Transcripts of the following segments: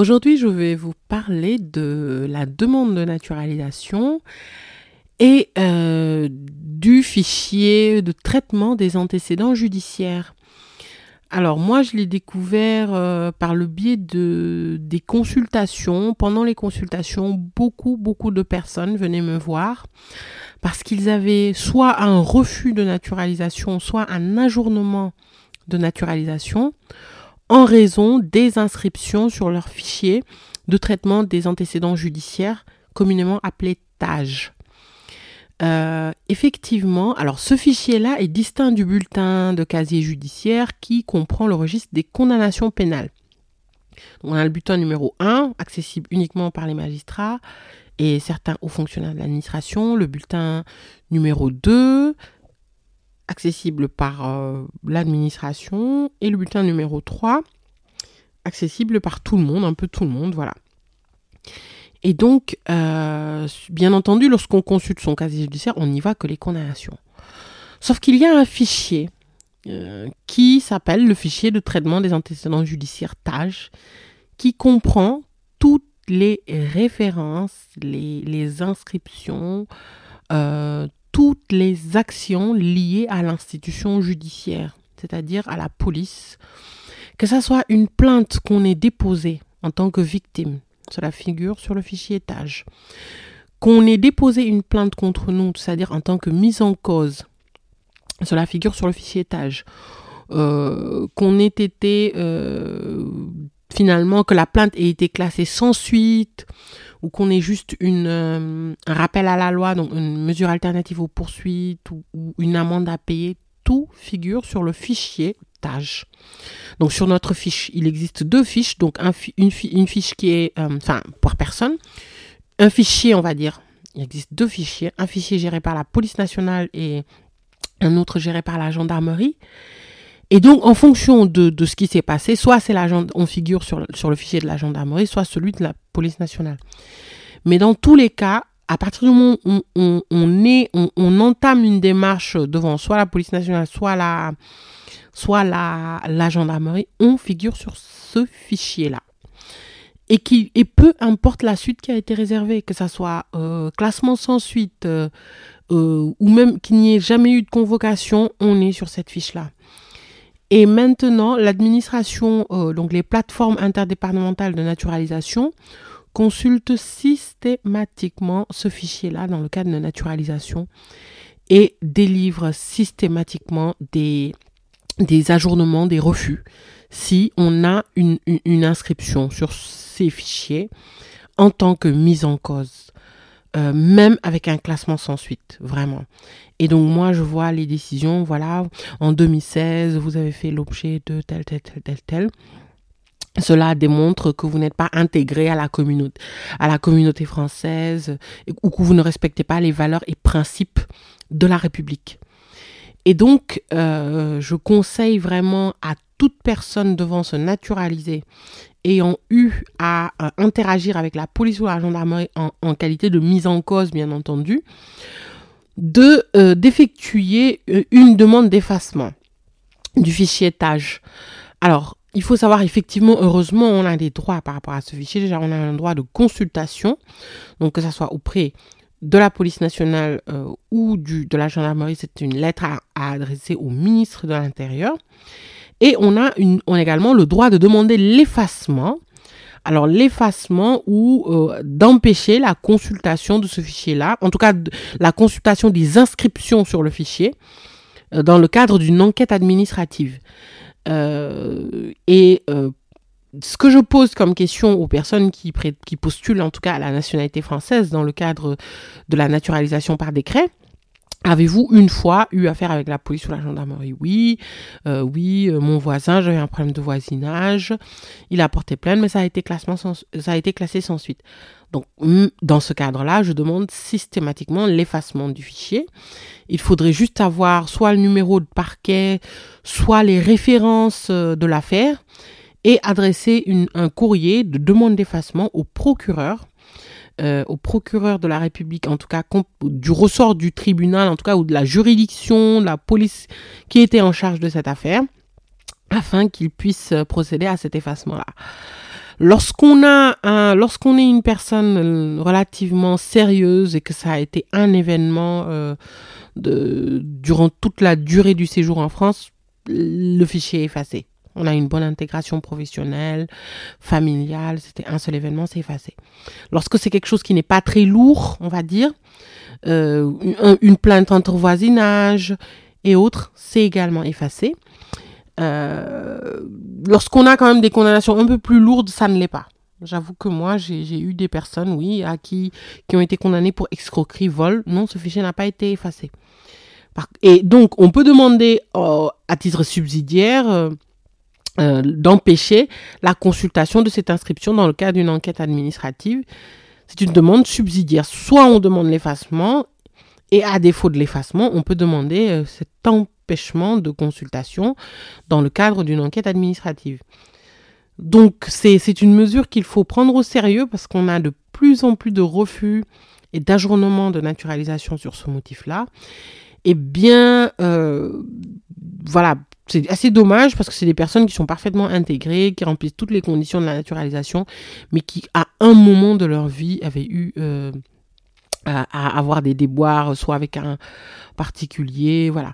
Aujourd'hui, je vais vous parler de la demande de naturalisation et euh, du fichier de traitement des antécédents judiciaires. Alors moi, je l'ai découvert euh, par le biais de des consultations. Pendant les consultations, beaucoup beaucoup de personnes venaient me voir parce qu'ils avaient soit un refus de naturalisation, soit un ajournement de naturalisation en raison des inscriptions sur leur fichier de traitement des antécédents judiciaires, communément appelé TAGE. Euh, effectivement, alors ce fichier-là est distinct du bulletin de casier judiciaire qui comprend le registre des condamnations pénales. on a le bulletin numéro 1, accessible uniquement par les magistrats et certains hauts fonctionnaires de l'administration, le bulletin numéro 2, accessible par euh, l'administration, et le bulletin numéro 3, accessible par tout le monde, un peu tout le monde, voilà. Et donc, euh, bien entendu, lorsqu'on consulte son casier judiciaire, on n'y voit que les condamnations. Sauf qu'il y a un fichier euh, qui s'appelle le fichier de traitement des antécédents judiciaires TAGE, qui comprend toutes les références, les, inscriptions, toutes les actions liées à l'institution judiciaire, c'est-à-dire à la police, que ce soit une plainte qu'on ait déposée en tant que victime, cela figure sur le fichier étage, qu'on ait déposé une plainte contre nous, c'est-à-dire en tant que mise en cause, cela figure sur le fichier étage, euh, qu'on ait été euh, finalement que la plainte ait été classée sans suite, ou qu'on ait juste une, euh, un rappel à la loi, donc une mesure alternative aux poursuites ou, une amende à payer, tout figure sur le fichier tâche. Donc sur notre fiche, il existe deux fiches, donc une, fiche qui est, euh, enfin, pour personne, un fichier, on va dire, il existe deux fichiers, un fichier géré par la police nationale et un autre géré par la gendarmerie. Et donc, en fonction de, ce qui s'est passé, soit c'est on figure sur, sur le fichier de la gendarmerie, soit celui de la police nationale. Mais dans tous les cas, à partir du moment où on, entame une démarche devant soit la police nationale, soit la, soit la gendarmerie, on figure sur ce fichier-là. Et, qui, et peu importe la suite qui a été réservée, que ça soit euh, classement sans suite euh, euh, ou même qu'il n'y ait jamais eu de convocation, on est sur cette fiche-là. Et maintenant, l'administration, euh, donc les plateformes interdépartementales de naturalisation, consultent systématiquement ce fichier-là dans le cadre de naturalisation et délivrent systématiquement des, des ajournements, des refus, si on a une, une inscription sur ces fichiers en tant que mise en cause. Euh, même avec un classement sans suite, vraiment. Et donc moi, je vois les décisions, voilà, en 2016, vous avez fait l'objet de tel, tel, tel, tel, tel. Cela démontre que vous n'êtes pas intégré à la communauté, à la communauté française, ou que vous ne respectez pas les valeurs et principes de la République. Et donc, euh, je conseille vraiment à toute personne devant se naturaliser ayant eu à interagir avec la police ou la gendarmerie en, qualité de mise en cause, bien entendu, de euh, d'effectuer euh, une demande d'effacement du fichier TAGE. Alors, il faut savoir effectivement, heureusement, on a des droits par rapport à ce fichier. Déjà, on a un droit de consultation, donc que ce soit auprès de la police nationale euh, ou du, de la gendarmerie, c'est une lettre à adresser au ministre de l'Intérieur. Et on a, également le droit de demander l'effacement. Alors l'effacement ou euh, d'empêcher la consultation de ce fichier-là, en tout cas la consultation des inscriptions sur le fichier euh, dans le cadre d'une enquête administrative. Euh, et ce que je pose comme question aux personnes qui postulent en tout cas à la nationalité française dans le cadre de la naturalisation par décret, Avez-vous une fois eu affaire avec la police ou la gendarmerie? Oui, euh, oui, euh, mon voisin, j'avais un problème de voisinage, il a porté plainte, mais ça a été, classement ça a classé sans suite. Donc, dans ce cadre-là, je demande systématiquement l'effacement du fichier. Il faudrait juste avoir soit le numéro de parquet, soit les références euh, de l'affaire et adresser un courrier de demande d'effacement au procureur euh, au procureur de la République, en tout cas du ressort du tribunal, en tout cas, ou de la juridiction, de la police qui était en charge de cette affaire, afin qu'il puisse procéder à cet effacement-là. Lorsqu'on a un, lorsqu'on est une personne euh, relativement sérieuse et que ça a été un événement euh, de, durant toute la durée du séjour en France, le fichier est effacé. On a une bonne intégration professionnelle, familiale, c'était un seul événement, c'est effacé. Lorsque c'est quelque chose qui n'est pas très lourd, on va dire, euh, une plainte entre voisinage et autres, c'est également effacé. Euh, lorsqu'on a quand même des condamnations un peu plus lourdes, ça ne l'est pas. J'avoue que moi, j'ai eu des personnes, oui, à qui, qui ont été condamnées pour escroquerie, vol. Non, ce fichier n'a pas été effacé. Et donc, on peut demander euh, à titre subsidiaire euh, d'empêcher la consultation de cette inscription dans le cadre d'une enquête administrative. C'est une demande subsidiaire. Soit on demande l'effacement, et à défaut de l'effacement, on peut demander euh, cet empêchement de consultation dans le cadre d'une enquête administrative. Donc c'est une mesure qu'il faut prendre au sérieux parce qu'on a de plus en plus de refus et d'ajournements de naturalisation sur ce motif-là. Et bien, euh, voilà, c'est assez dommage parce que c'est des personnes qui sont parfaitement intégrées, qui remplissent toutes les conditions de la naturalisation, mais qui, à un moment de leur vie, avaient eu euh, à, avoir des déboires, soit avec un particulier, voilà.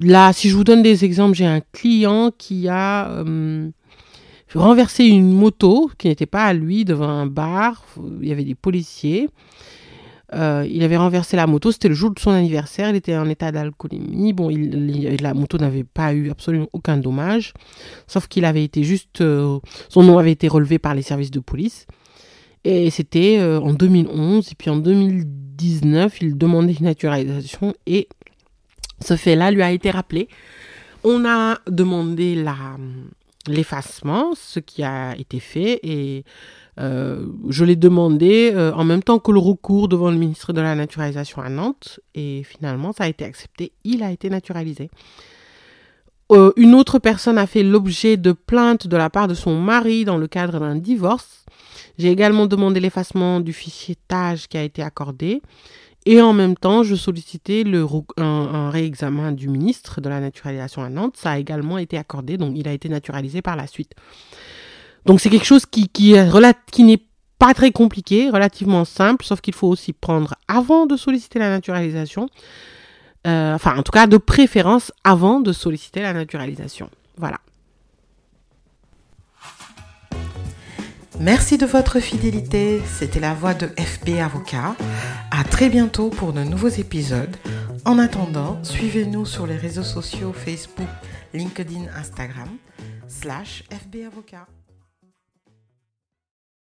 Là, si je vous donne des exemples, j'ai un client qui a euh, renversé une moto qui n'était pas à lui devant un bar. Il y avait des policiers. Euh, il avait renversé la moto, c'était le jour de son anniversaire, il était en état d'alcoolémie. Bon, il, la moto n'avait pas eu absolument aucun dommage, sauf qu'il avait été juste, euh, son nom avait été relevé par les services de police. Et c'était euh, en 2011, et puis en 2019, il demandait une naturalisation, et ce fait-là lui a été rappelé. On a demandé l'effacement, ce qui a été fait, et euh, je l'ai demandé euh, en même temps que le recours devant le ministre de la Naturalisation à Nantes et finalement ça a été accepté, il a été naturalisé. Euh, une autre personne a fait l'objet de plaintes de la part de son mari dans le cadre d'un divorce. J'ai également demandé l'effacement du fichier TAGE qui a été accordé. Et en même temps, je sollicitais le, un, un, réexamen du ministre de la naturalisation à Nantes. Ça a également été accordé, donc il a été naturalisé par la suite. Donc c'est quelque chose qui, n'est pas très compliqué, relativement simple, sauf qu'il faut aussi prendre avant de solliciter la naturalisation. Euh, enfin, en tout cas, de préférence avant de solliciter la naturalisation. Voilà. Merci de votre fidélité. C'était la voix de FB Avocat. À très bientôt pour de nouveaux épisodes. En attendant, suivez-nous sur les réseaux sociaux Facebook, LinkedIn, Instagram, slash FB.